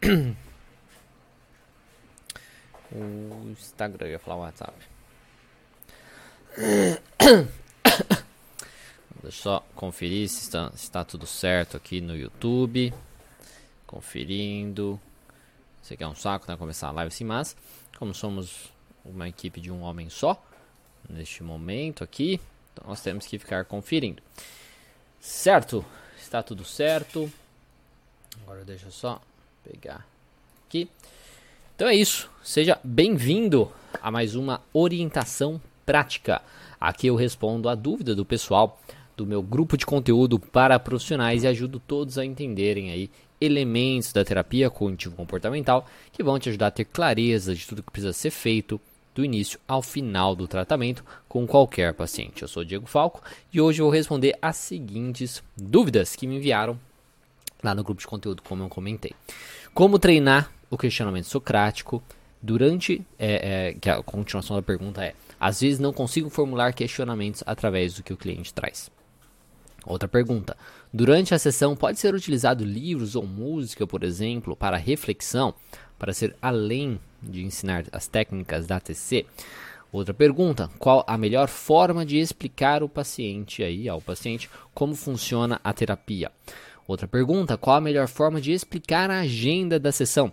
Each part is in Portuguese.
o Instagram, eu ia falar o WhatsApp. Deixa eu só conferir se está, se está tudo certo aqui no YouTube. Conferindo. Isso aqui é um saco, né? Começar a live assim, mas como somos uma equipe de um homem só, neste momento aqui, então nós temos que ficar conferindo. Certo? Está tudo certo. Agora deixa eu só pegar aqui. Então é isso. Seja bem-vindo a mais uma orientação prática. Aqui eu respondo a dúvida do pessoal do meu grupo de conteúdo para profissionais e ajudo todos a entenderem aí elementos da terapia cognitivo comportamental que vão te ajudar a ter clareza de tudo que precisa ser feito do início ao final do tratamento com qualquer paciente. Eu sou Diego Falco e hoje eu vou responder as seguintes dúvidas que me enviaram lá no grupo de conteúdo, como eu comentei. Como treinar o questionamento socrático durante. É, é, que a continuação da pergunta é: às vezes não consigo formular questionamentos através do que o cliente traz. Outra pergunta: durante a sessão pode ser utilizado livros ou música, por exemplo, para reflexão, para ser além de ensinar as técnicas da TC? Outra pergunta: qual a melhor forma de explicar o paciente aí ao paciente como funciona a terapia? Outra pergunta: qual a melhor forma de explicar a agenda da sessão?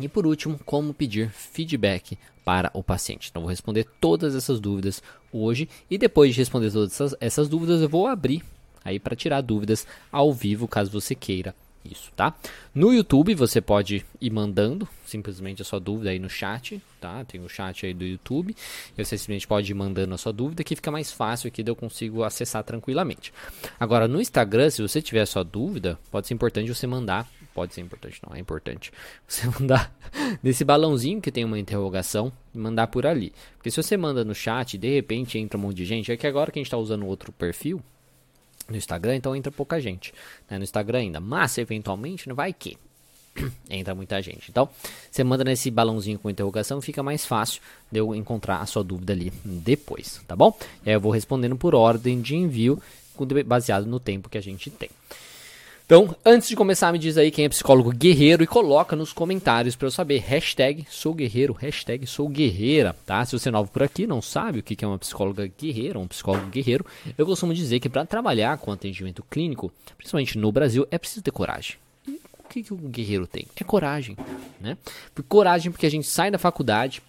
E por último, como pedir feedback para o paciente. Então, vou responder todas essas dúvidas hoje e depois de responder todas essas, essas dúvidas, eu vou abrir aí para tirar dúvidas ao vivo, caso você queira isso, tá? No YouTube você pode ir mandando simplesmente a sua dúvida aí no chat, tá? Tem o chat aí do YouTube. Você simplesmente pode ir mandando a sua dúvida que fica mais fácil aqui eu consigo acessar tranquilamente. Agora no Instagram, se você tiver a sua dúvida, pode ser importante você mandar pode ser importante, não é importante. Você mandar nesse balãozinho que tem uma interrogação e mandar por ali. Porque se você manda no chat de repente entra um monte de gente, é que agora que a gente está usando outro perfil no Instagram, então entra pouca gente né, no Instagram ainda. Mas eventualmente não vai que entra muita gente. Então, você manda nesse balãozinho com interrogação, fica mais fácil de eu encontrar a sua dúvida ali depois, tá bom? E aí eu vou respondendo por ordem de envio, baseado no tempo que a gente tem. Então, antes de começar, me diz aí quem é psicólogo guerreiro e coloca nos comentários para eu saber. Hashtag sou guerreiro, hashtag sou guerreira, tá? Se você é novo por aqui, não sabe o que é uma psicóloga guerreira, um psicólogo guerreiro, eu costumo dizer que para trabalhar com atendimento clínico, principalmente no Brasil, é preciso ter coragem. E o que, que o guerreiro tem? É coragem, né? Coragem porque a gente sai da faculdade,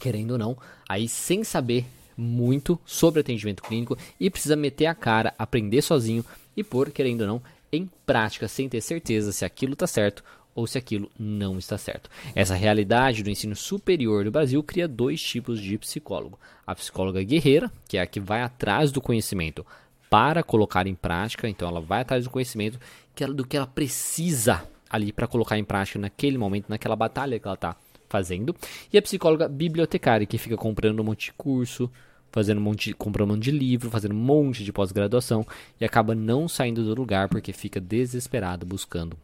querendo ou não, aí sem saber muito sobre atendimento clínico e precisa meter a cara, aprender sozinho e por, querendo ou não, em prática sem ter certeza se aquilo está certo ou se aquilo não está certo. Essa realidade do ensino superior do Brasil cria dois tipos de psicólogo: a psicóloga guerreira, que é a que vai atrás do conhecimento para colocar em prática, então ela vai atrás do conhecimento que ela, do que ela precisa ali para colocar em prática naquele momento, naquela batalha que ela está fazendo, e a psicóloga bibliotecária, que fica comprando um monte de curso, fazendo um monte, comprando um monte de livro, fazendo um monte de pós-graduação e acaba não saindo do lugar porque fica desesperado buscando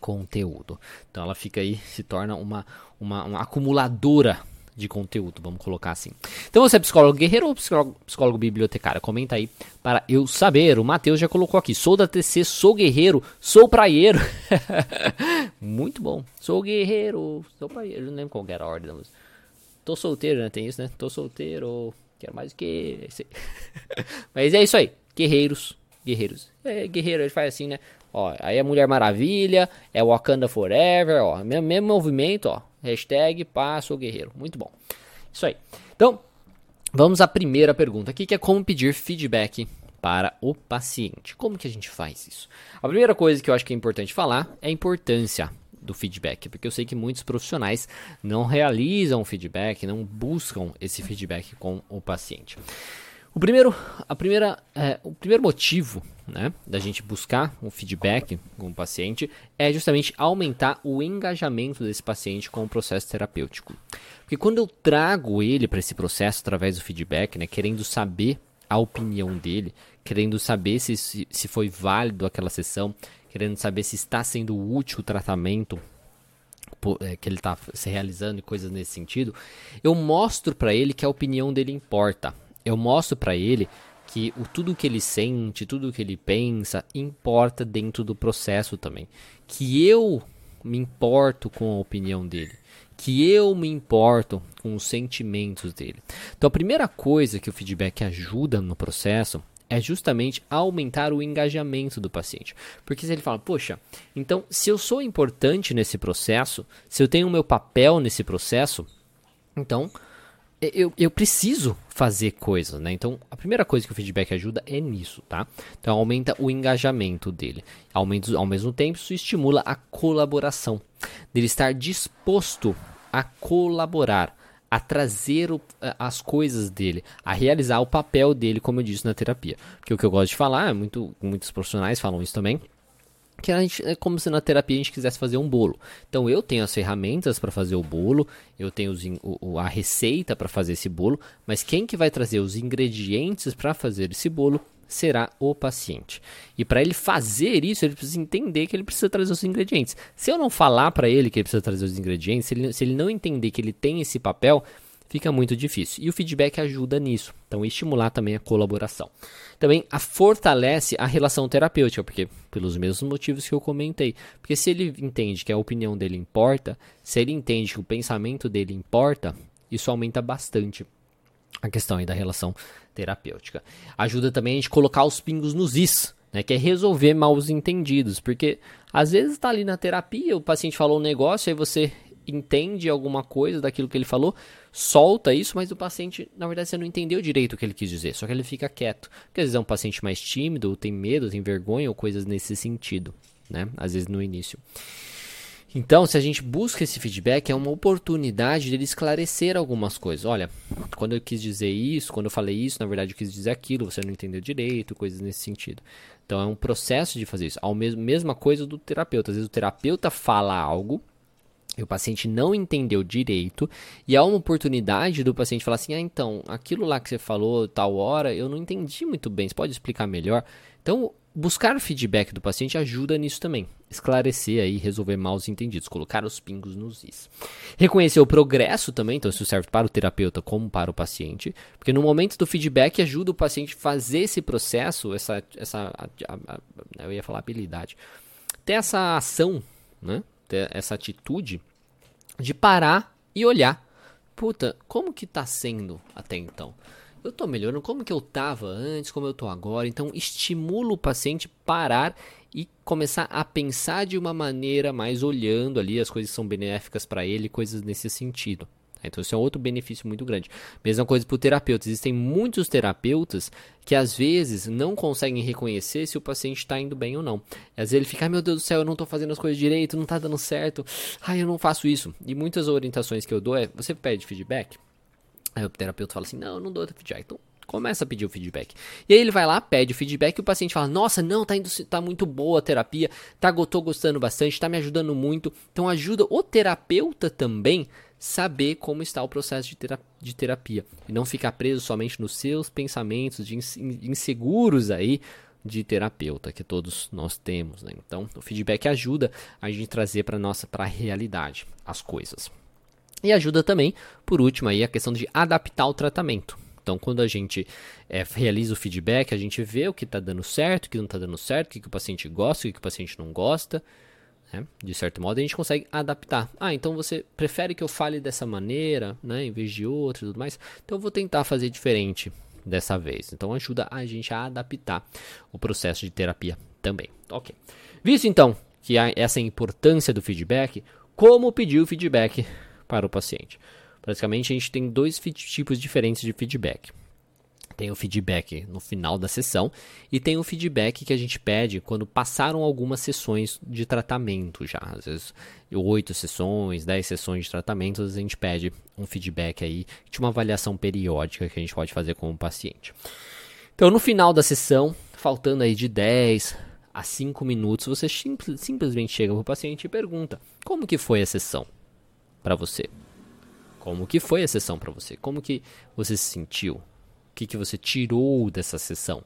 conteúdo. Então ela fica aí, se torna uma, uma, uma acumuladora de conteúdo, vamos colocar assim. Então você é psicólogo guerreiro ou psicólogo, psicólogo bibliotecário? Comenta aí para eu saber. O Matheus já colocou aqui: sou da TC, sou guerreiro, sou praieiro. Muito bom. Sou guerreiro, sou praieiro. Eu não lembro qual era a ordem da música. Tô solteiro, né? Tem isso, né? Tô solteiro. Quero mais que. Mas é isso aí. Guerreiros. Guerreiros. É, guerreiro, ele faz assim, né? Ó, aí é Mulher Maravilha, é Wakanda Forever, ó. Mesmo, mesmo movimento, ó. Hashtag passo o guerreiro. Muito bom. Isso aí. Então, vamos à primeira pergunta aqui, que é como pedir feedback para o paciente. Como que a gente faz isso? A primeira coisa que eu acho que é importante falar é a importância do feedback, porque eu sei que muitos profissionais não realizam feedback, não buscam esse feedback com o paciente. O primeiro, a primeira, é, o primeiro motivo né, da gente buscar um feedback com o paciente é justamente aumentar o engajamento desse paciente com o processo terapêutico. Porque quando eu trago ele para esse processo através do feedback, né, querendo saber a opinião dele, querendo saber se, se, se foi válido aquela sessão, querendo saber se está sendo útil o tratamento é, que ele está se realizando e coisas nesse sentido, eu mostro para ele que a opinião dele importa. Eu mostro para ele que o tudo que ele sente, tudo que ele pensa importa dentro do processo também. Que eu me importo com a opinião dele, que eu me importo com os sentimentos dele. Então a primeira coisa que o feedback ajuda no processo é justamente aumentar o engajamento do paciente. Porque se ele fala, poxa, então se eu sou importante nesse processo, se eu tenho o meu papel nesse processo, então eu, eu preciso fazer coisas, né? Então, a primeira coisa que o feedback ajuda é nisso, tá? Então, aumenta o engajamento dele. Aumenta, ao mesmo tempo, isso estimula a colaboração. Dele estar disposto a colaborar, a trazer o, as coisas dele, a realizar o papel dele, como eu disse na terapia. Porque o que eu gosto de falar, muito, muitos profissionais falam isso também, que a gente, é como se na terapia a gente quisesse fazer um bolo. Então eu tenho as ferramentas para fazer o bolo, eu tenho os, o, a receita para fazer esse bolo, mas quem que vai trazer os ingredientes para fazer esse bolo será o paciente. E para ele fazer isso, ele precisa entender que ele precisa trazer os ingredientes. Se eu não falar para ele que ele precisa trazer os ingredientes, se ele, se ele não entender que ele tem esse papel, fica muito difícil. E o feedback ajuda nisso. Então, estimular também a colaboração. Também a fortalece a relação terapêutica, porque pelos mesmos motivos que eu comentei. Porque se ele entende que a opinião dele importa, se ele entende que o pensamento dele importa, isso aumenta bastante a questão aí da relação terapêutica. Ajuda também a gente colocar os pingos nos is, né, que é resolver mal os entendidos, porque às vezes está ali na terapia, o paciente falou um negócio, aí você entende alguma coisa daquilo que ele falou, solta isso, mas o paciente, na verdade, você não entendeu direito o que ele quis dizer, só que ele fica quieto. Porque às vezes é um paciente mais tímido, ou tem medo, tem vergonha, ou coisas nesse sentido, né? Às vezes no início. Então, se a gente busca esse feedback, é uma oportunidade dele esclarecer algumas coisas. Olha, quando eu quis dizer isso, quando eu falei isso, na verdade eu quis dizer aquilo, você não entendeu direito, coisas nesse sentido. Então, é um processo de fazer isso. A mesma coisa do terapeuta. Às vezes o terapeuta fala algo, e o paciente não entendeu direito, e há uma oportunidade do paciente falar assim: ah, então, aquilo lá que você falou tal hora, eu não entendi muito bem, você pode explicar melhor? Então, buscar o feedback do paciente ajuda nisso também. Esclarecer aí, resolver mal os entendidos, colocar os pingos nos is. Reconhecer o progresso também, então isso serve para o terapeuta como para o paciente, porque no momento do feedback ajuda o paciente a fazer esse processo, essa, essa a, a, a, eu ia falar habilidade, ter essa ação, né? Ter essa atitude de parar e olhar. Puta, como que tá sendo até então? Eu tô melhorando como que eu tava antes, como eu tô agora. Então, estimula o paciente parar e começar a pensar de uma maneira mais olhando ali as coisas são benéficas para ele, coisas nesse sentido. Então, isso é outro benefício muito grande. Mesma coisa para o terapeuta. Existem muitos terapeutas que às vezes não conseguem reconhecer se o paciente está indo bem ou não. Às vezes ele fica, ah, meu Deus do céu, eu não estou fazendo as coisas direito, não está dando certo, ai, eu não faço isso. E muitas orientações que eu dou é: você pede feedback? Aí o terapeuta fala assim: não, eu não dou feedback. Então, começa a pedir o feedback. E aí ele vai lá, pede o feedback e o paciente fala: "Nossa, não, tá indo tá muito boa a terapia, tá tô gostando bastante, tá me ajudando muito". Então ajuda o terapeuta também saber como está o processo de, terapia, e não ficar preso somente nos seus pensamentos de inseguros aí de terapeuta que todos nós temos, né? Então, o feedback ajuda a gente trazer para nossa para a realidade as coisas. E ajuda também, por último, aí a questão de adaptar o tratamento. Então, quando a gente é, realiza o feedback, a gente vê o que está dando certo, o que não está dando certo, o que, que o paciente gosta, o que, que o paciente não gosta, né? De certo modo, a gente consegue adaptar. Ah, então você prefere que eu fale dessa maneira, né, em vez de outra e tudo mais? Então eu vou tentar fazer diferente dessa vez. Então ajuda a gente a adaptar o processo de terapia também. Ok. Visto então que há essa importância do feedback, como pedir o feedback para o paciente? Basicamente, a gente tem dois tipos diferentes de feedback. Tem o feedback no final da sessão e tem o feedback que a gente pede quando passaram algumas sessões de tratamento já. Às vezes, oito sessões, dez sessões de tratamento, a gente pede um feedback aí de uma avaliação periódica que a gente pode fazer com o paciente. Então, no final da sessão, faltando aí de 10 a 5 minutos, você simples, simplesmente chega para o paciente e pergunta: como que foi a sessão para você? Como que foi a sessão para você? Como que você se sentiu? Que, que você tirou dessa sessão,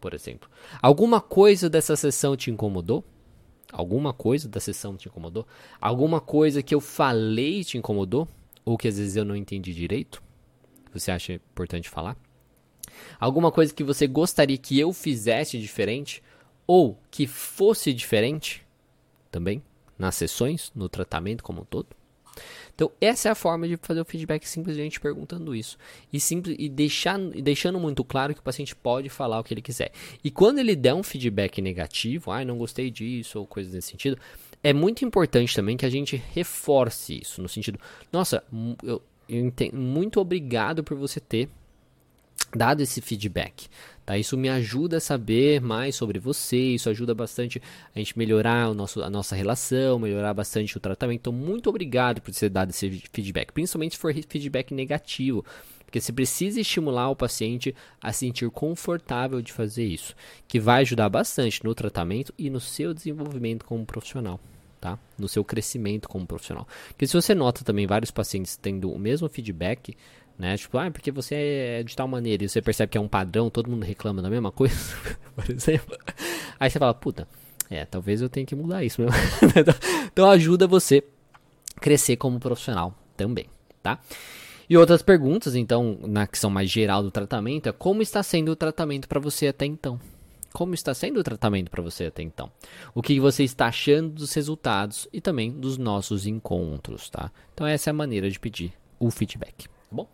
por exemplo. Alguma coisa dessa sessão te incomodou? Alguma coisa da sessão te incomodou? Alguma coisa que eu falei te incomodou? Ou que às vezes eu não entendi direito? Você acha importante falar? Alguma coisa que você gostaria que eu fizesse diferente? Ou que fosse diferente? Também, nas sessões, no tratamento como um todo? Então, essa é a forma de fazer o feedback simplesmente perguntando isso. E, simples, e, deixar, deixando muito claro que o paciente pode falar o que ele quiser. E quando ele der um feedback negativo, ah, não gostei disso, ou coisas nesse sentido, é muito importante também que a gente reforce isso, no sentido, nossa, eu, eu entendo, muito obrigado por você ter dado esse feedback. Tá? Isso me ajuda a saber mais sobre você, isso ajuda bastante a gente melhorar o nosso, a nossa relação, melhorar bastante o tratamento. Então, muito obrigado por ter dado esse feedback, principalmente se for feedback negativo. Porque você precisa estimular o paciente a se sentir confortável de fazer isso, que vai ajudar bastante no tratamento e no seu desenvolvimento como profissional. Tá? No seu crescimento como profissional. Porque se você nota também vários pacientes tendo o mesmo feedback, né? Tipo, ah, porque você é de tal maneira e você percebe que é um padrão, todo mundo reclama da mesma coisa, por exemplo. Aí você fala, puta, é, talvez eu tenha que mudar isso mesmo. então ajuda você crescer como profissional também, tá? E outras perguntas, então, na que são mais geral do tratamento, é como está sendo o tratamento para você até então? Como está sendo o tratamento para você até então? O que você está achando dos resultados e também dos nossos encontros, tá? Então essa é a maneira de pedir o feedback tá bom?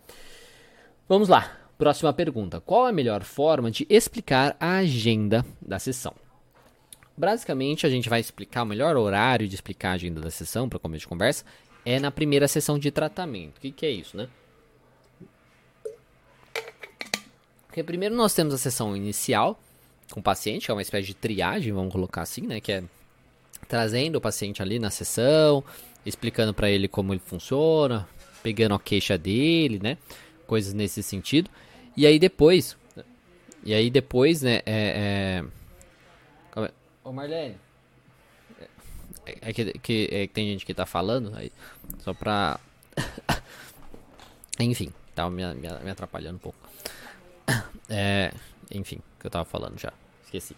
Vamos lá. Próxima pergunta. Qual a melhor forma de explicar a agenda da sessão? Basicamente, a gente vai explicar o melhor horário de explicar a agenda da sessão para começo de conversa é na primeira sessão de tratamento. O que, que é isso, né? Porque primeiro nós temos a sessão inicial com o paciente, que é uma espécie de triagem, vamos colocar assim, né? Que é trazendo o paciente ali na sessão, explicando para ele como ele funciona, pegando a queixa dele, né? Coisas nesse sentido. E aí depois. E aí depois, né? É. é... Ô Marlene. É, é que, que, é que tem gente que tá falando aí. Só pra. enfim, tava me, me, me atrapalhando um pouco. É, enfim, que eu tava falando já. Esqueci.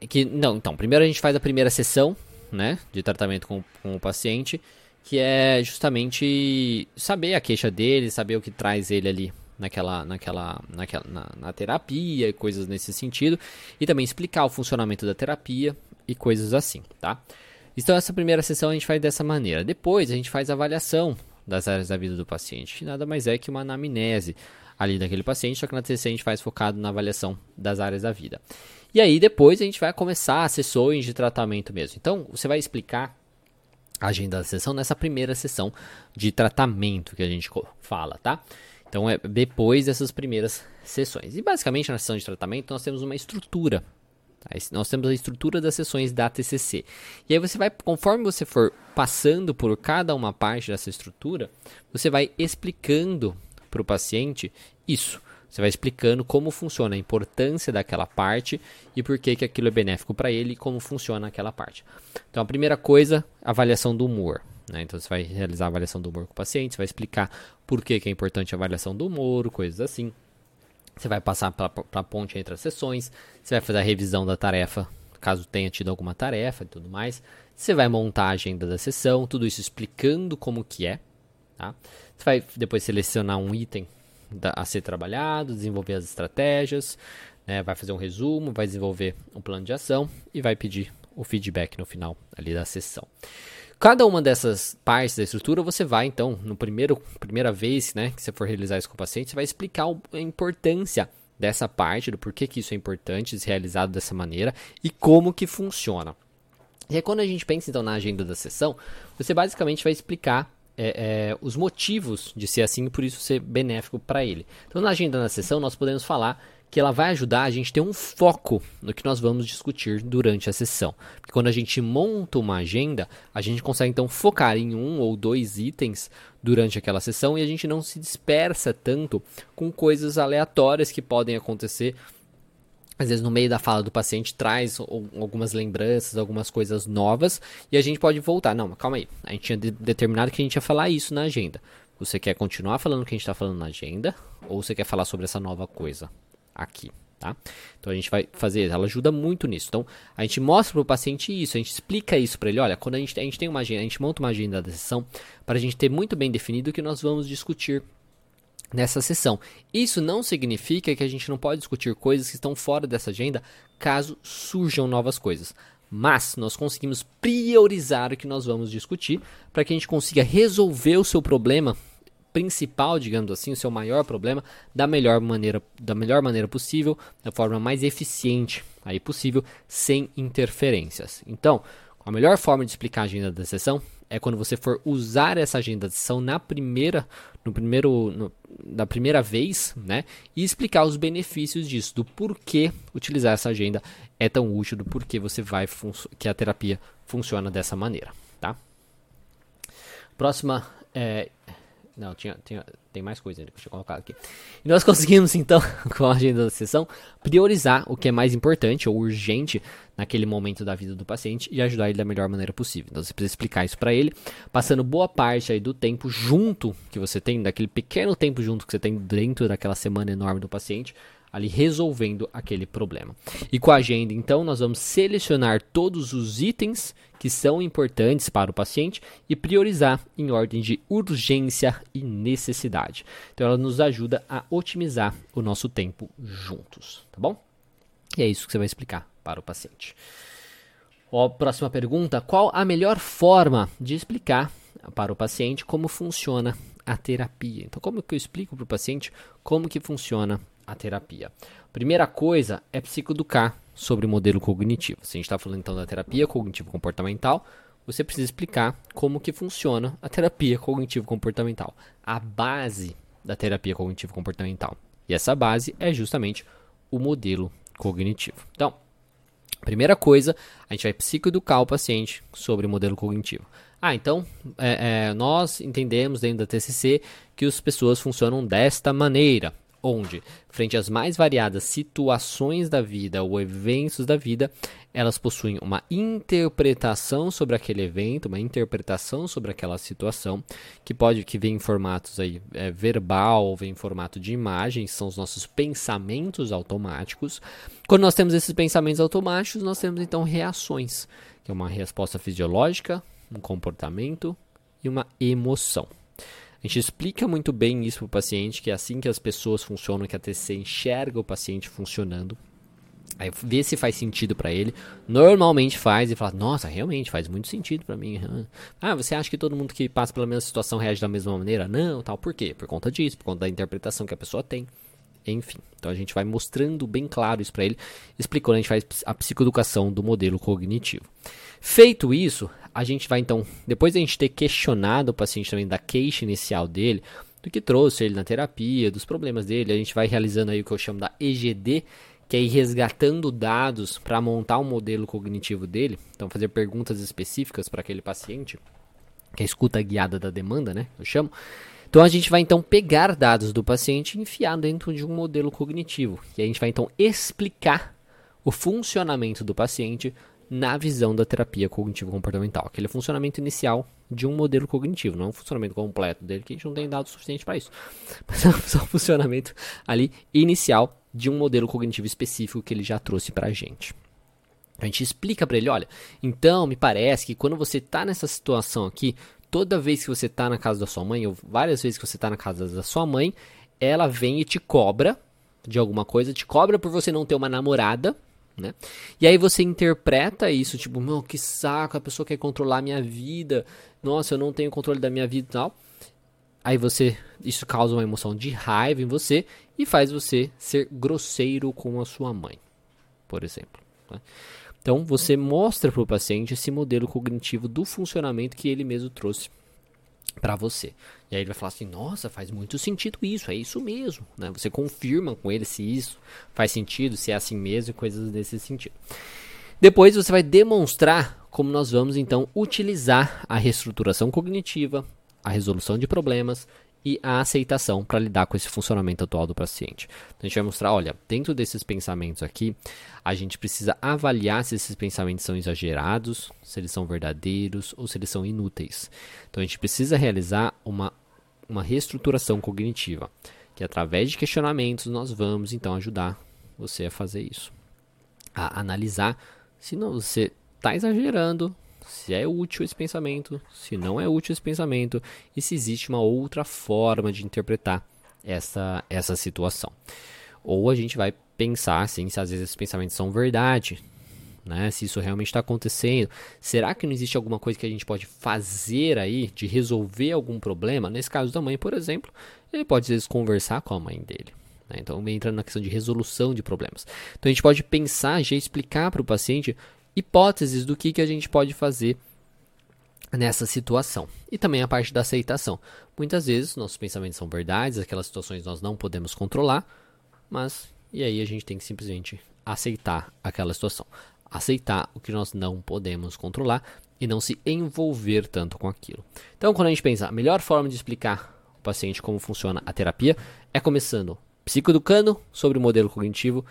É que, não, então, primeiro a gente faz a primeira sessão, né? De tratamento com, com o paciente que é justamente saber a queixa dele, saber o que traz ele ali naquela, naquela, naquela na, na terapia e coisas nesse sentido, e também explicar o funcionamento da terapia e coisas assim, tá? Então essa primeira sessão a gente faz dessa maneira. Depois a gente faz a avaliação das áreas da vida do paciente, que nada mais é que uma anamnese ali daquele paciente, só que na TCC a gente faz focado na avaliação das áreas da vida. E aí depois a gente vai começar as sessões de tratamento mesmo. Então você vai explicar agenda da sessão nessa primeira sessão de tratamento que a gente fala, tá? Então é depois dessas primeiras sessões. E basicamente na sessão de tratamento nós temos uma estrutura. Nós temos a estrutura das sessões da TCC. E aí você vai, conforme você for passando por cada uma parte dessa estrutura, você vai explicando para o paciente isso. Você vai explicando como funciona a importância daquela parte e por que, que aquilo é benéfico para ele e como funciona aquela parte. Então, a primeira coisa, avaliação do humor. Né? Então, você vai realizar a avaliação do humor com o paciente, você vai explicar por que, que é importante a avaliação do humor, coisas assim. Você vai passar para a ponte entre as sessões, você vai fazer a revisão da tarefa, caso tenha tido alguma tarefa e tudo mais. Você vai montar a agenda da sessão, tudo isso explicando como que é. Tá? Você vai depois selecionar um item a ser trabalhado, desenvolver as estratégias, né, vai fazer um resumo, vai desenvolver um plano de ação e vai pedir o feedback no final ali da sessão. Cada uma dessas partes da estrutura você vai então, no primeiro primeira vez, né, que você for realizar isso com o paciente, você vai explicar a importância dessa parte, do porquê que isso é importante, realizado dessa maneira e como que funciona. E aí, quando a gente pensa então na agenda da sessão, você basicamente vai explicar é, é, os motivos de ser assim e por isso ser benéfico para ele. Então, na agenda da sessão, nós podemos falar que ela vai ajudar a gente ter um foco no que nós vamos discutir durante a sessão. Porque quando a gente monta uma agenda, a gente consegue então focar em um ou dois itens durante aquela sessão e a gente não se dispersa tanto com coisas aleatórias que podem acontecer às vezes no meio da fala do paciente traz algumas lembranças, algumas coisas novas e a gente pode voltar. Não, calma aí. A gente tinha determinado que a gente ia falar isso na agenda. Você quer continuar falando o que a gente está falando na agenda ou você quer falar sobre essa nova coisa aqui? Tá? Então a gente vai fazer, ela ajuda muito nisso. Então a gente mostra para o paciente isso, a gente explica isso para ele. Olha, quando a gente, a gente tem uma agenda, a gente monta uma agenda da sessão para a gente ter muito bem definido o que nós vamos discutir nessa sessão. Isso não significa que a gente não pode discutir coisas que estão fora dessa agenda caso surjam novas coisas. mas nós conseguimos priorizar o que nós vamos discutir para que a gente consiga resolver o seu problema principal, digamos assim, o seu maior problema da melhor maneira, da melhor maneira possível, da forma mais eficiente aí possível, sem interferências. Então, a melhor forma de explicar a agenda da sessão é quando você for usar essa agenda da sessão na primeira, no primeiro, no, da primeira vez, né? E explicar os benefícios disso, do porquê utilizar essa agenda é tão útil, do porquê você vai que a terapia funciona dessa maneira, tá? Próxima é, não, tinha, tinha, tem mais coisa ainda que eu tinha colocado aqui. E nós conseguimos, então, com a agenda da sessão, priorizar o que é mais importante ou urgente naquele momento da vida do paciente e ajudar ele da melhor maneira possível. Então, você precisa explicar isso para ele, passando boa parte aí do tempo junto que você tem, daquele pequeno tempo junto que você tem dentro daquela semana enorme do paciente, ali resolvendo aquele problema. E com a agenda, então, nós vamos selecionar todos os itens que são importantes para o paciente e priorizar em ordem de urgência e necessidade. Então, ela nos ajuda a otimizar o nosso tempo juntos, tá bom? E é isso que você vai explicar para o paciente. Ó, próxima pergunta: qual a melhor forma de explicar para o paciente como funciona a terapia? Então, como que eu explico para o paciente como que funciona a terapia? Primeira coisa é psicoeducar sobre o modelo cognitivo. Se a gente está falando então da terapia cognitivo-comportamental, você precisa explicar como que funciona a terapia cognitivo-comportamental, a base da terapia cognitivo-comportamental. E essa base é justamente o modelo cognitivo. Então, primeira coisa, a gente vai psicoeducar o paciente sobre o modelo cognitivo. Ah, então é, é, nós entendemos dentro da TCC que as pessoas funcionam desta maneira onde, frente às mais variadas situações da vida ou eventos da vida, elas possuem uma interpretação sobre aquele evento, uma interpretação sobre aquela situação, que pode que vem em formatos aí é, verbal, vem em formato de imagem, são os nossos pensamentos automáticos. Quando nós temos esses pensamentos automáticos, nós temos então reações, que é uma resposta fisiológica, um comportamento e uma emoção. A gente explica muito bem isso para o paciente, que é assim que as pessoas funcionam, que a TC enxerga o paciente funcionando. Aí vê se faz sentido para ele. Normalmente faz e fala: Nossa, realmente faz muito sentido para mim. Ah, você acha que todo mundo que passa pela mesma situação reage da mesma maneira? Não, tal. Por quê? Por conta disso, por conta da interpretação que a pessoa tem. Enfim, então a gente vai mostrando bem claro isso para ele, explicando, a gente faz a psicoeducação do modelo cognitivo. Feito isso, a gente vai então, depois de a gente ter questionado o paciente também da queixa inicial dele, do que trouxe ele na terapia, dos problemas dele, a gente vai realizando aí o que eu chamo da EGD, que é ir resgatando dados para montar um modelo cognitivo dele, então fazer perguntas específicas para aquele paciente, que é a escuta guiada da demanda, né? Eu chamo. Então a gente vai então pegar dados do paciente e enfiar dentro de um modelo cognitivo. E a gente vai então explicar o funcionamento do paciente na visão da terapia cognitivo-comportamental. Aquele funcionamento inicial de um modelo cognitivo, não é um funcionamento completo dele, que a gente não tem dados suficientes para isso. Mas é só o funcionamento ali inicial de um modelo cognitivo específico que ele já trouxe para a gente. A gente explica para ele, olha, então me parece que quando você está nessa situação aqui, toda vez que você está na casa da sua mãe, ou várias vezes que você está na casa da sua mãe, ela vem e te cobra de alguma coisa, te cobra por você não ter uma namorada, né? E aí você interpreta isso, tipo, meu, que saco, a pessoa quer controlar a minha vida, nossa, eu não tenho controle da minha vida e tal. Aí você, isso causa uma emoção de raiva em você e faz você ser grosseiro com a sua mãe, por exemplo. Né? Então você mostra para o paciente esse modelo cognitivo do funcionamento que ele mesmo trouxe para você. E aí ele vai falar assim: "Nossa, faz muito sentido isso, é isso mesmo", né? Você confirma com ele se isso faz sentido, se é assim mesmo e coisas desse sentido. Depois você vai demonstrar como nós vamos então utilizar a reestruturação cognitiva, a resolução de problemas e a aceitação para lidar com esse funcionamento atual do paciente. Então, a gente vai mostrar, olha, dentro desses pensamentos aqui, a gente precisa avaliar se esses pensamentos são exagerados, se eles são verdadeiros ou se eles são inúteis. Então a gente precisa realizar uma, uma reestruturação cognitiva, que através de questionamentos nós vamos então ajudar você a fazer isso. A analisar se não, você está exagerando, se é útil esse pensamento, se não é útil esse pensamento e se existe uma outra forma de interpretar essa, essa situação. Ou a gente vai pensar assim, se às vezes esses pensamentos são verdade, né? Se isso realmente está acontecendo, será que não existe alguma coisa que a gente pode fazer aí de resolver algum problema? Nesse caso da mãe, por exemplo, ele pode às vezes conversar com a mãe dele. Né? Então, entrando na questão de resolução de problemas. Então, a gente pode pensar, já explicar para o paciente hipóteses do que, que a gente pode fazer nessa situação. E também a parte da aceitação. Muitas vezes nossos pensamentos são verdades, aquelas situações nós não podemos controlar, mas e aí a gente tem que simplesmente aceitar aquela situação. Aceitar o que nós não podemos controlar e não se envolver tanto com aquilo. Então, quando a gente pensa, a melhor forma de explicar o paciente como funciona a terapia é começando psicoeducando sobre o modelo cognitivo,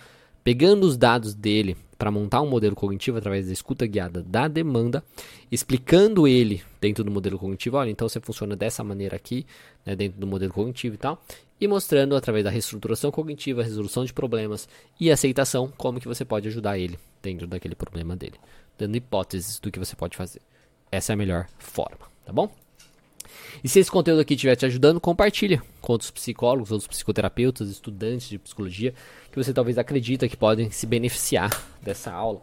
pegando os dados dele para montar um modelo cognitivo através da escuta guiada da demanda, explicando ele dentro do modelo cognitivo, olha, então você funciona dessa maneira aqui, né, dentro do modelo cognitivo e tal, e mostrando através da reestruturação cognitiva, resolução de problemas e aceitação como que você pode ajudar ele dentro daquele problema dele, dando hipóteses do que você pode fazer. Essa é a melhor forma, tá bom? E se esse conteúdo aqui estiver te ajudando, compartilha com outros psicólogos, outros psicoterapeutas, estudantes de psicologia que você talvez acredita que podem se beneficiar dessa aula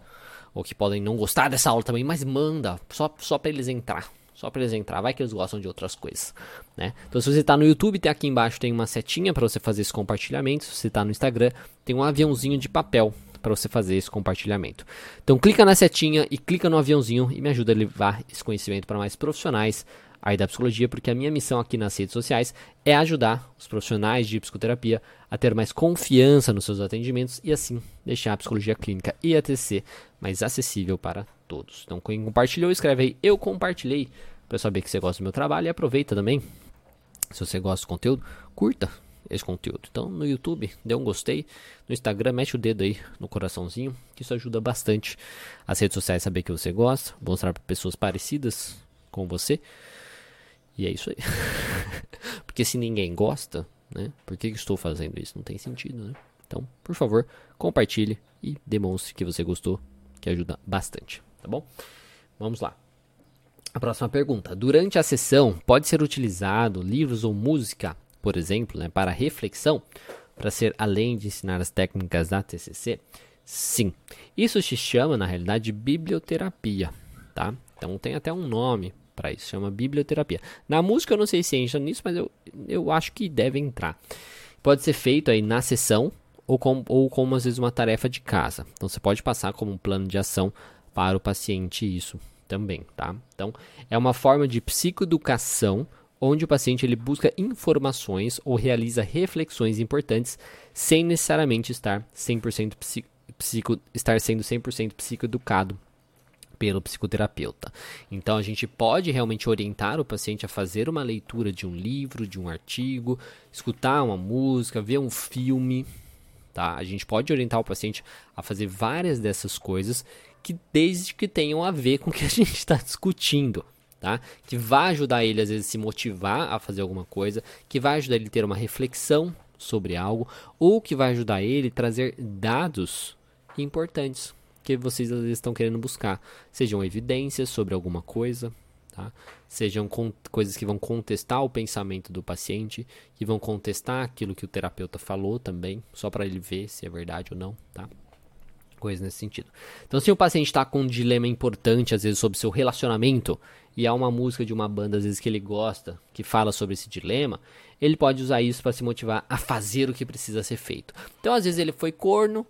ou que podem não gostar dessa aula também, mas manda só só para eles entrar. Só para eles entrar, vai que eles gostam de outras coisas, né? Então se você está no YouTube, tem aqui embaixo tem uma setinha para você fazer esse compartilhamento. Se você está no Instagram, tem um aviãozinho de papel para você fazer esse compartilhamento. Então clica na setinha e clica no aviãozinho e me ajuda a levar esse conhecimento para mais profissionais aí da psicologia, porque a minha missão aqui nas redes sociais é ajudar os profissionais de psicoterapia a ter mais confiança nos seus atendimentos e assim deixar a psicologia clínica e a TC mais acessível para todos. Então, quem compartilhou, escreve aí eu compartilhei para saber que você gosta do meu trabalho e aproveita também. Se você gosta do conteúdo, curta esse conteúdo. Então, no YouTube, dê um gostei. No Instagram, mete o dedo aí no coraçãozinho, que isso ajuda bastante as redes sociais a saber que você gosta, mostrar para pessoas parecidas com você. E é isso aí. Porque se ninguém gosta, né? Por que, que estou fazendo isso? Não tem sentido, né? Então, por favor, compartilhe e demonstre que você gostou, que ajuda bastante, tá bom? Vamos lá. A próxima pergunta. Durante a sessão, pode ser utilizado livros ou música, por exemplo, né, para reflexão, para ser além de ensinar as técnicas da TCC? Sim. Isso se chama, na realidade, de biblioterapia, tá? Então tem até um nome para isso, chama biblioterapia. Na música eu não sei se entra nisso, mas eu, eu acho que deve entrar. Pode ser feito aí na sessão ou, com, ou como às vezes uma tarefa de casa. Então você pode passar como um plano de ação para o paciente isso também, tá? Então é uma forma de psicoeducação onde o paciente ele busca informações ou realiza reflexões importantes sem necessariamente estar 100% psico, psico, estar sendo 100% psicoeducado pelo psicoterapeuta. Então a gente pode realmente orientar o paciente a fazer uma leitura de um livro, de um artigo, escutar uma música, ver um filme, tá? A gente pode orientar o paciente a fazer várias dessas coisas que desde que tenham a ver com o que a gente está discutindo. Tá? Que vai ajudar ele às vezes se motivar a fazer alguma coisa, que vai ajudar ele a ter uma reflexão sobre algo, ou que vai ajudar ele a trazer dados importantes que vocês às vezes estão querendo buscar. Sejam evidências sobre alguma coisa, tá? sejam coisas que vão contestar o pensamento do paciente, que vão contestar aquilo que o terapeuta falou também, só para ele ver se é verdade ou não. Tá? Coisas nesse sentido. Então, se o paciente está com um dilema importante, às vezes, sobre seu relacionamento, e há uma música de uma banda, às vezes, que ele gosta, que fala sobre esse dilema, ele pode usar isso para se motivar a fazer o que precisa ser feito. Então, às vezes, ele foi corno,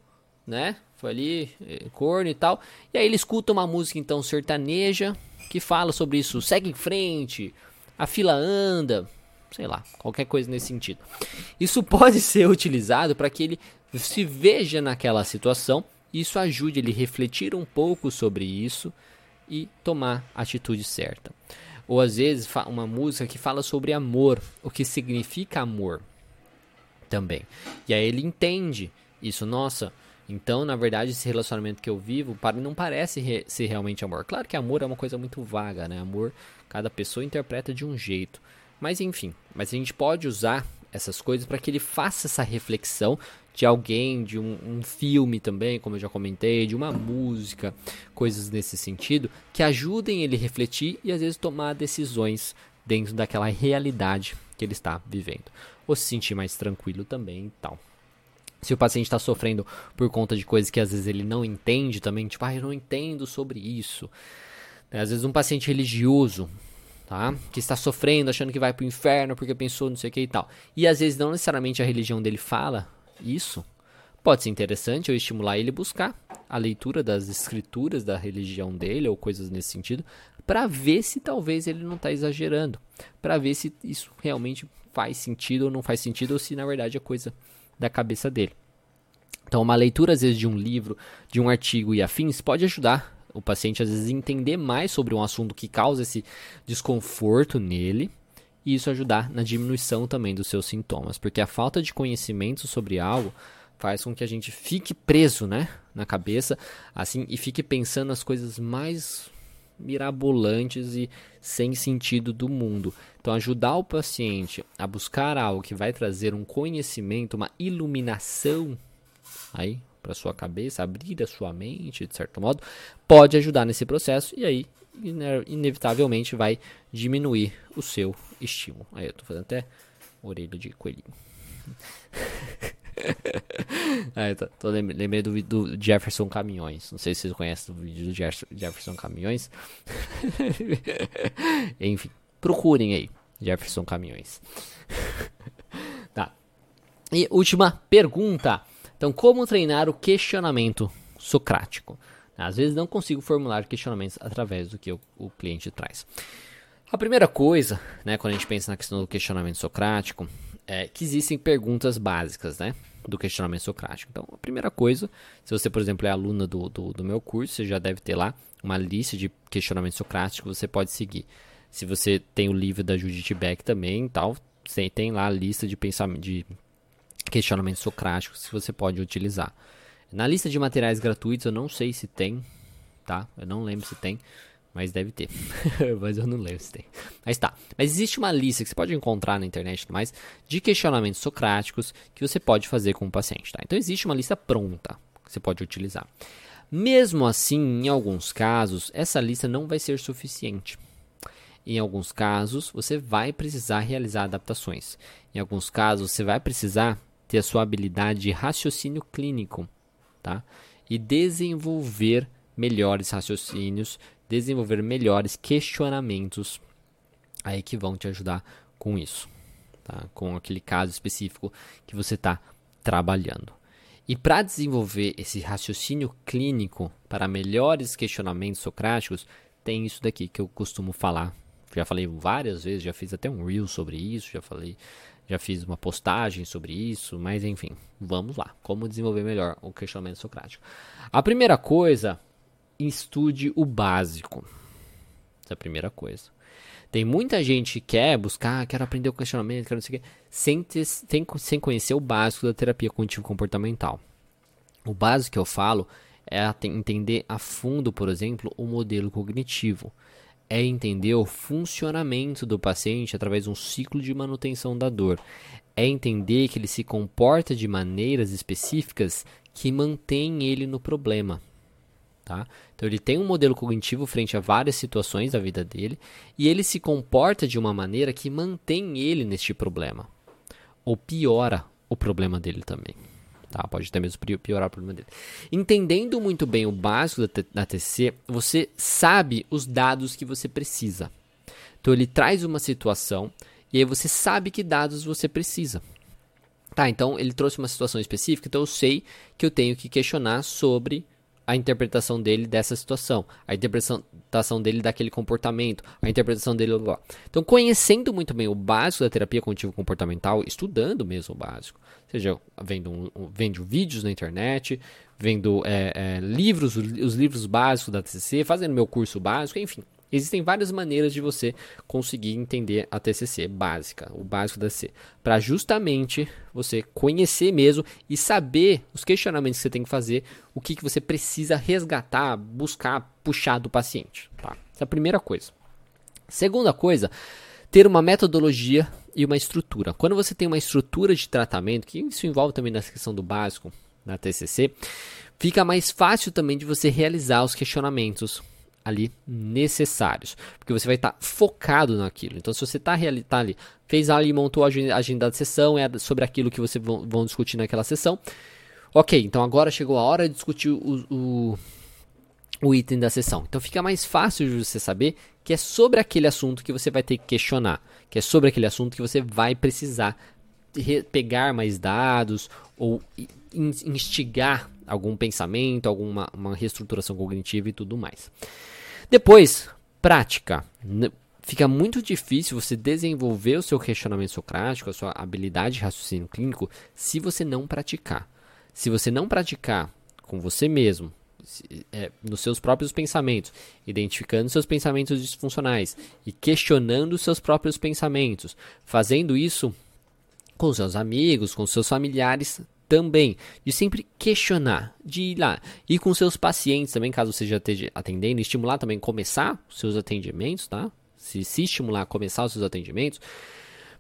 né? Foi ali, eh, corno e tal. E aí ele escuta uma música então sertaneja que fala sobre isso, segue em frente, a fila anda, sei lá, qualquer coisa nesse sentido. Isso pode ser utilizado para que ele se veja naquela situação, e isso ajude ele a refletir um pouco sobre isso e tomar a atitude certa. Ou às vezes uma música que fala sobre amor, o que significa amor também. E aí ele entende isso, nossa, então, na verdade, esse relacionamento que eu vivo não parece re ser realmente amor. Claro que amor é uma coisa muito vaga, né? Amor, cada pessoa interpreta de um jeito. Mas enfim, mas a gente pode usar essas coisas para que ele faça essa reflexão de alguém, de um, um, filme também, como eu já comentei, de uma música, coisas nesse sentido, que ajudem ele a refletir e às vezes tomar decisões dentro daquela realidade que ele está vivendo. Ou se sentir mais tranquilo também e tal. Se o paciente está sofrendo por conta de coisas que às vezes ele não entende também, tipo, ah, eu não entendo sobre isso. Às vezes um paciente religioso, tá? Que está sofrendo, achando que vai para o inferno porque pensou não sei o que e tal. E às vezes não necessariamente a religião dele fala isso. Pode ser interessante eu estimular ele a buscar a leitura das escrituras da religião dele ou coisas nesse sentido, para ver se talvez ele não está exagerando, para ver se isso realmente faz sentido ou não faz sentido ou se na verdade é coisa da cabeça dele. Então, uma leitura às vezes de um livro, de um artigo e afins pode ajudar o paciente às vezes a entender mais sobre um assunto que causa esse desconforto nele e isso ajudar na diminuição também dos seus sintomas, porque a falta de conhecimento sobre algo faz com que a gente fique preso, né, na cabeça, assim, e fique pensando as coisas mais mirabolantes e sem sentido do mundo. Então, ajudar o paciente a buscar algo que vai trazer um conhecimento, uma iluminação aí para sua cabeça, abrir a sua mente, de certo modo, pode ajudar nesse processo e aí inevitavelmente vai diminuir o seu estímulo. Aí eu tô fazendo até orelha de coelhinho. ah, tô, tô lembrei do, do Jefferson Caminhões. Não sei se vocês conhecem o vídeo do Jefferson Caminhões. Enfim, procurem aí. Jefferson Caminhões. tá. E última pergunta. Então, como treinar o questionamento socrático? Às vezes não consigo formular questionamentos através do que o, o cliente traz. A primeira coisa, né, quando a gente pensa na questão do questionamento socrático, é que existem perguntas básicas, né? Do questionamento socrático. Então, a primeira coisa, se você, por exemplo, é aluna do, do, do meu curso, você já deve ter lá uma lista de questionamentos socráticos que você pode seguir. Se você tem o livro da Judith Beck também, tal, tem, tem lá a lista de pensamento, de questionamentos socráticos que você pode utilizar. Na lista de materiais gratuitos, eu não sei se tem, tá? Eu não lembro se tem. Mas deve ter. mas eu não lembro se tem. Mas tá. Mas existe uma lista que você pode encontrar na internet e tudo mais de questionamentos socráticos que você pode fazer com o paciente. Tá? Então existe uma lista pronta que você pode utilizar. Mesmo assim, em alguns casos, essa lista não vai ser suficiente. Em alguns casos, você vai precisar realizar adaptações. Em alguns casos, você vai precisar ter a sua habilidade de raciocínio clínico, tá? E desenvolver melhores raciocínios desenvolver melhores questionamentos aí que vão te ajudar com isso, tá? com aquele caso específico que você está trabalhando. E para desenvolver esse raciocínio clínico para melhores questionamentos socráticos, tem isso daqui que eu costumo falar. Já falei várias vezes, já fiz até um reel sobre isso, já falei, já fiz uma postagem sobre isso, mas enfim, vamos lá. Como desenvolver melhor o questionamento socrático? A primeira coisa estude o básico. Essa é a primeira coisa. Tem muita gente que quer buscar, quer aprender o questionamento, quer não sei o quê, sem, ter, sem, sem conhecer o básico da terapia cognitivo-comportamental. O básico que eu falo é entender a fundo, por exemplo, o modelo cognitivo. É entender o funcionamento do paciente através de um ciclo de manutenção da dor. É entender que ele se comporta de maneiras específicas que mantêm ele no problema. Tá? Então ele tem um modelo cognitivo frente a várias situações da vida dele e ele se comporta de uma maneira que mantém ele neste problema ou piora o problema dele também. Tá? Pode até mesmo piorar o problema dele. Entendendo muito bem o básico da, TC, você sabe os dados que você precisa. Então ele traz uma situação e aí você sabe que dados você precisa. Tá, então ele trouxe uma situação específica, então eu sei que eu tenho que questionar sobre a interpretação dele dessa situação, a interpretação dele daquele comportamento, a interpretação dele. Blá. Então, conhecendo muito bem o básico da terapia cognitivo-comportamental, estudando mesmo o básico, seja vendo, um, vendo vídeos na internet, vendo é, é, livros, os livros básicos da TCC, fazendo meu curso básico, enfim, Existem várias maneiras de você conseguir entender a TCC básica, o básico da C, para justamente você conhecer mesmo e saber os questionamentos que você tem que fazer, o que, que você precisa resgatar, buscar, puxar do paciente. Tá? Essa é a primeira coisa. Segunda coisa, ter uma metodologia e uma estrutura. Quando você tem uma estrutura de tratamento, que isso envolve também na questão do básico na TCC, fica mais fácil também de você realizar os questionamentos ali necessários, porque você vai estar tá focado naquilo. Então, se você está tá ali, fez ali, montou a agenda da sessão, é sobre aquilo que vocês vão, vão discutir naquela sessão, Ok, então agora chegou a hora de discutir o, o, o item da sessão. Então fica mais fácil de você saber que é sobre aquele assunto que você vai ter que questionar, que é sobre aquele assunto que você vai precisar pegar mais dados ou instigar algum pensamento, alguma uma reestruturação cognitiva e tudo mais. Depois, prática. Fica muito difícil você desenvolver o seu questionamento socrático, a sua habilidade de raciocínio clínico, se você não praticar. Se você não praticar com você mesmo, é, nos seus próprios pensamentos, identificando seus pensamentos disfuncionais e questionando seus próprios pensamentos, fazendo isso com seus amigos, com seus familiares também, de sempre questionar, de ir lá, e com seus pacientes também, caso você esteja atendendo, estimular também começar os seus atendimentos, tá? Se se estimular começar os seus atendimentos,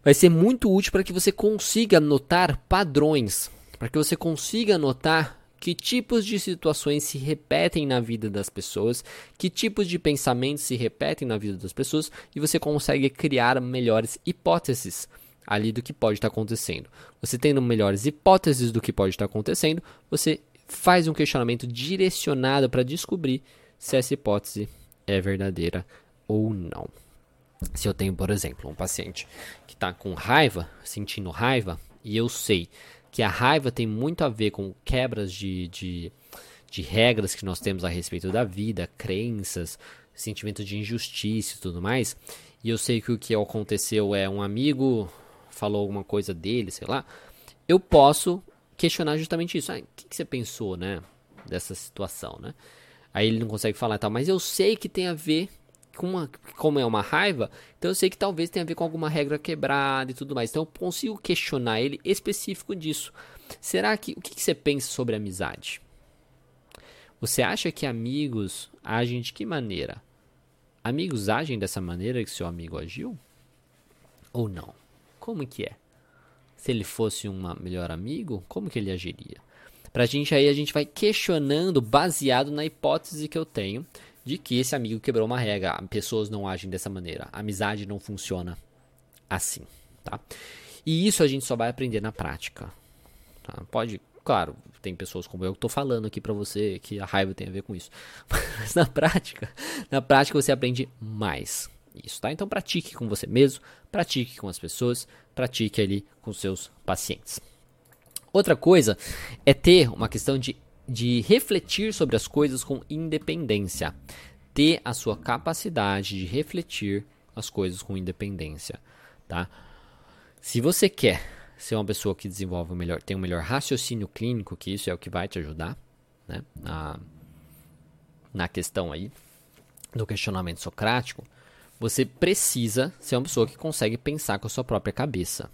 vai ser muito útil para que você consiga notar padrões, para que você consiga notar que tipos de situações se repetem na vida das pessoas, que tipos de pensamentos se repetem na vida das pessoas e você consegue criar melhores hipóteses ali do que pode estar acontecendo. Você tendo melhores hipóteses do que pode estar acontecendo, você faz um questionamento direcionado para descobrir se essa hipótese é verdadeira ou não. Se eu tenho, por exemplo, um paciente que está com raiva, sentindo raiva, e eu sei que a raiva tem muito a ver com quebras de, de, de regras que nós temos a respeito da vida, crenças, sentimento de injustiça e tudo mais, e eu sei que o que aconteceu é um amigo falou alguma coisa dele, sei lá, eu posso questionar justamente isso. Ah, o que, que, você pensou, né? Dessa situação, né? Aí ele não consegue falar e tal, mas eu sei que tem a ver com uma, como é uma raiva, então eu sei que talvez tenha a ver com alguma regra quebrada e tudo mais. Então eu consigo questionar ele específico disso. Será que o que, que você pensa sobre amizade? Você acha que amigos agem de que maneira? Amigos agem dessa maneira que seu amigo agiu? Ou não? Como que é? Se ele fosse um melhor amigo, como que ele agiria? Pra gente aí, a gente vai questionando baseado na hipótese que eu tenho de que esse amigo quebrou uma regra. Pessoas não agem dessa maneira. Amizade não funciona assim, tá? E isso a gente só vai aprender na prática. Tá? Pode, claro, tem pessoas como eu que tô falando aqui para você que a raiva tem a ver com isso. Mas na prática, na prática você aprende mais isso, tá? Então pratique com você mesmo, pratique com as pessoas, pratique ali com seus pacientes. Outra coisa é ter uma questão de, de refletir sobre as coisas com independência. Ter a sua capacidade de refletir as coisas com independência, tá? Se você quer ser uma pessoa que desenvolve o melhor, tem um melhor raciocínio clínico, que isso é o que vai te ajudar, né? Na, na questão aí do questionamento socrático, você precisa ser uma pessoa que consegue pensar com a sua própria cabeça,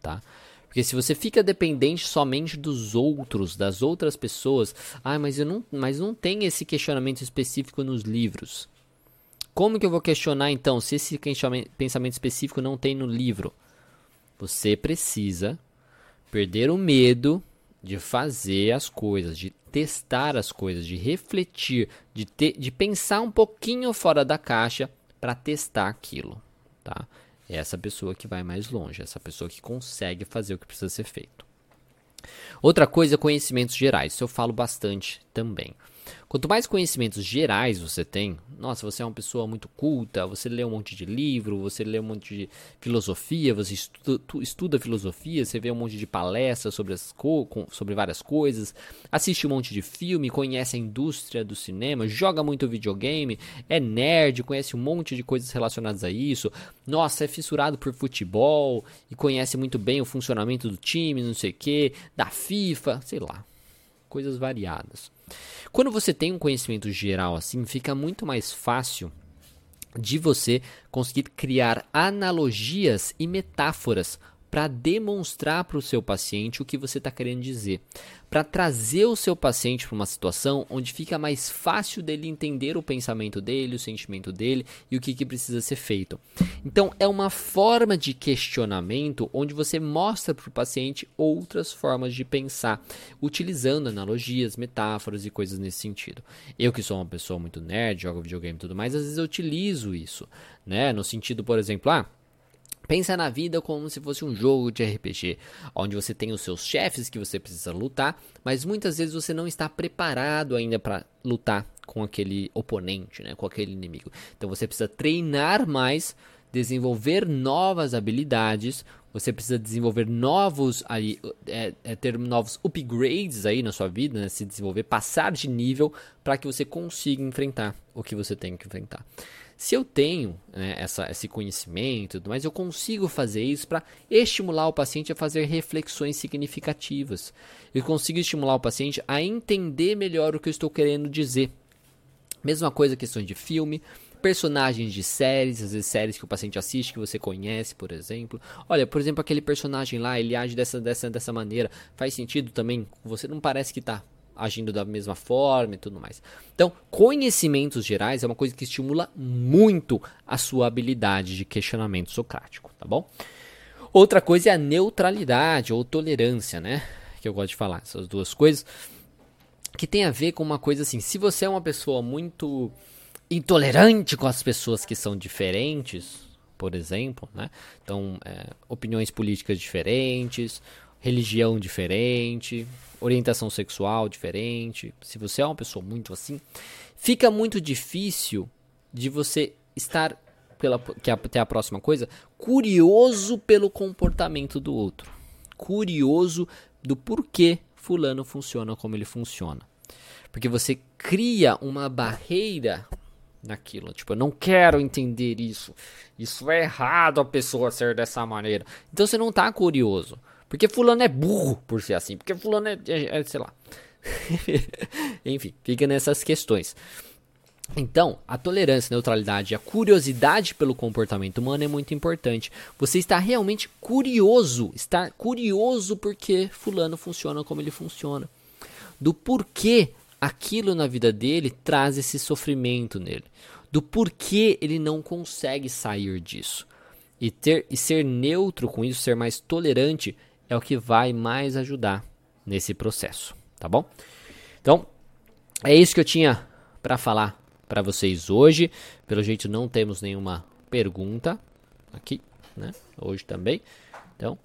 tá? Porque se você fica dependente somente dos outros, das outras pessoas, ah, mas eu não, mas não tem esse questionamento específico nos livros. Como que eu vou questionar então se esse pensamento específico não tem no livro? Você precisa perder o medo de fazer as coisas, de testar as coisas, de refletir, de, ter, de pensar um pouquinho fora da caixa para testar aquilo, tá? É essa pessoa que vai mais longe, essa pessoa que consegue fazer o que precisa ser feito. Outra coisa, conhecimentos gerais. Isso eu falo bastante também. Quanto mais conhecimentos gerais você tem, nossa, você é uma pessoa muito culta, você lê um monte de livro, você lê um monte de filosofia, você estuda, estuda filosofia, você vê um monte de palestras sobre, as sobre várias coisas, assiste um monte de filme, conhece a indústria do cinema, joga muito videogame, é nerd, conhece um monte de coisas relacionadas a isso, nossa, é fissurado por futebol e conhece muito bem o funcionamento do time, não sei o que, da FIFA, sei lá, coisas variadas. Quando você tem um conhecimento geral assim, fica muito mais fácil de você conseguir criar analogias e metáforas para demonstrar para o seu paciente o que você está querendo dizer, para trazer o seu paciente para uma situação onde fica mais fácil dele entender o pensamento dele, o sentimento dele e o que, que precisa ser feito. Então, é uma forma de questionamento onde você mostra para o paciente outras formas de pensar, utilizando analogias, metáforas e coisas nesse sentido. Eu, que sou uma pessoa muito nerd, jogo videogame e tudo mais, às vezes eu utilizo isso, né? No sentido, por exemplo, ah Pensa na vida como se fosse um jogo de RPG, onde você tem os seus chefes que você precisa lutar, mas muitas vezes você não está preparado ainda para lutar com aquele oponente, né, com aquele inimigo. Então você precisa treinar mais, desenvolver novas habilidades, você precisa desenvolver novos aí, é, é, ter novos upgrades aí na sua vida, né, se desenvolver, passar de nível para que você consiga enfrentar o que você tem que enfrentar. Se eu tenho né, essa, esse conhecimento, mas eu consigo fazer isso para estimular o paciente a fazer reflexões significativas. Eu consigo estimular o paciente a entender melhor o que eu estou querendo dizer. Mesma coisa questões de filme, personagens de séries, às vezes séries que o paciente assiste, que você conhece, por exemplo. Olha, por exemplo, aquele personagem lá, ele age dessa, dessa, dessa maneira. Faz sentido também? Você não parece que está agindo da mesma forma e tudo mais. Então, conhecimentos gerais é uma coisa que estimula muito a sua habilidade de questionamento socrático, tá bom? Outra coisa é a neutralidade ou tolerância, né? Que eu gosto de falar, essas duas coisas. Que tem a ver com uma coisa assim: se você é uma pessoa muito intolerante com as pessoas que são diferentes, por exemplo, né? Então, é, opiniões políticas diferentes, religião diferente, orientação sexual diferente, se você é uma pessoa muito assim, fica muito difícil de você estar pela que até a próxima coisa, curioso pelo comportamento do outro. Curioso do porquê fulano funciona como ele funciona. Porque você cria uma barreira naquilo. Tipo, eu não quero entender isso. Isso é errado a pessoa ser dessa maneira. Então você não está curioso. Porque fulano é burro por ser assim. Porque fulano é, é, é sei lá. Enfim, fica nessas questões. Então, a tolerância, a neutralidade e a curiosidade pelo comportamento humano é muito importante. Você está realmente curioso, está curioso porque fulano funciona como ele funciona. Do porquê aquilo na vida dele traz esse sofrimento nele. Do porquê ele não consegue sair disso. E ter e ser neutro com isso, ser mais tolerante é o que vai mais ajudar nesse processo, tá bom? Então, é isso que eu tinha para falar para vocês hoje. Pelo jeito não temos nenhuma pergunta aqui, né? Hoje também. Então,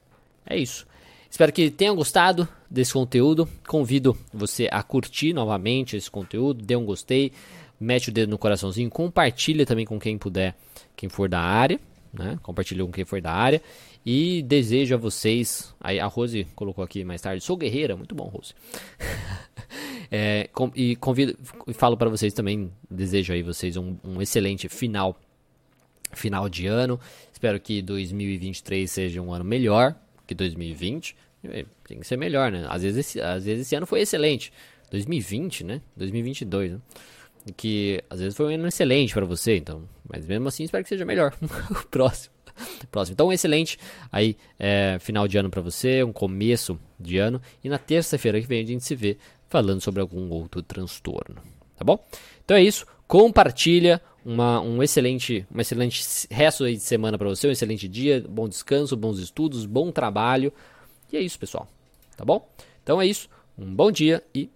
é isso. Espero que tenham gostado desse conteúdo. Convido você a curtir novamente esse conteúdo, dê um gostei, mete o dedo no coraçãozinho, compartilha também com quem puder, quem for da área, né? Compartilha com quem for da área e desejo a vocês. A Rose colocou aqui mais tarde. Sou guerreira. Muito bom, Rose. é, com, e convido e falo para vocês também. Desejo aí vocês um, um excelente final final de ano. Espero que 2023 seja um ano melhor que 2020. Tem que ser melhor, né? Às vezes, esse, às vezes esse ano foi excelente. 2020, né? 2022, né? Que às vezes foi um ano excelente para você, então. Mas mesmo assim, espero que seja melhor o próximo. Próximo. Então, um excelente aí é, final de ano para você, um começo de ano. E na terça-feira que vem a gente se vê falando sobre algum outro transtorno. Tá bom? Então é isso. Compartilha uma, um excelente, um excelente resto de semana para você, um excelente dia, bom descanso, bons estudos, bom trabalho. E é isso, pessoal. Tá bom? Então é isso. Um bom dia e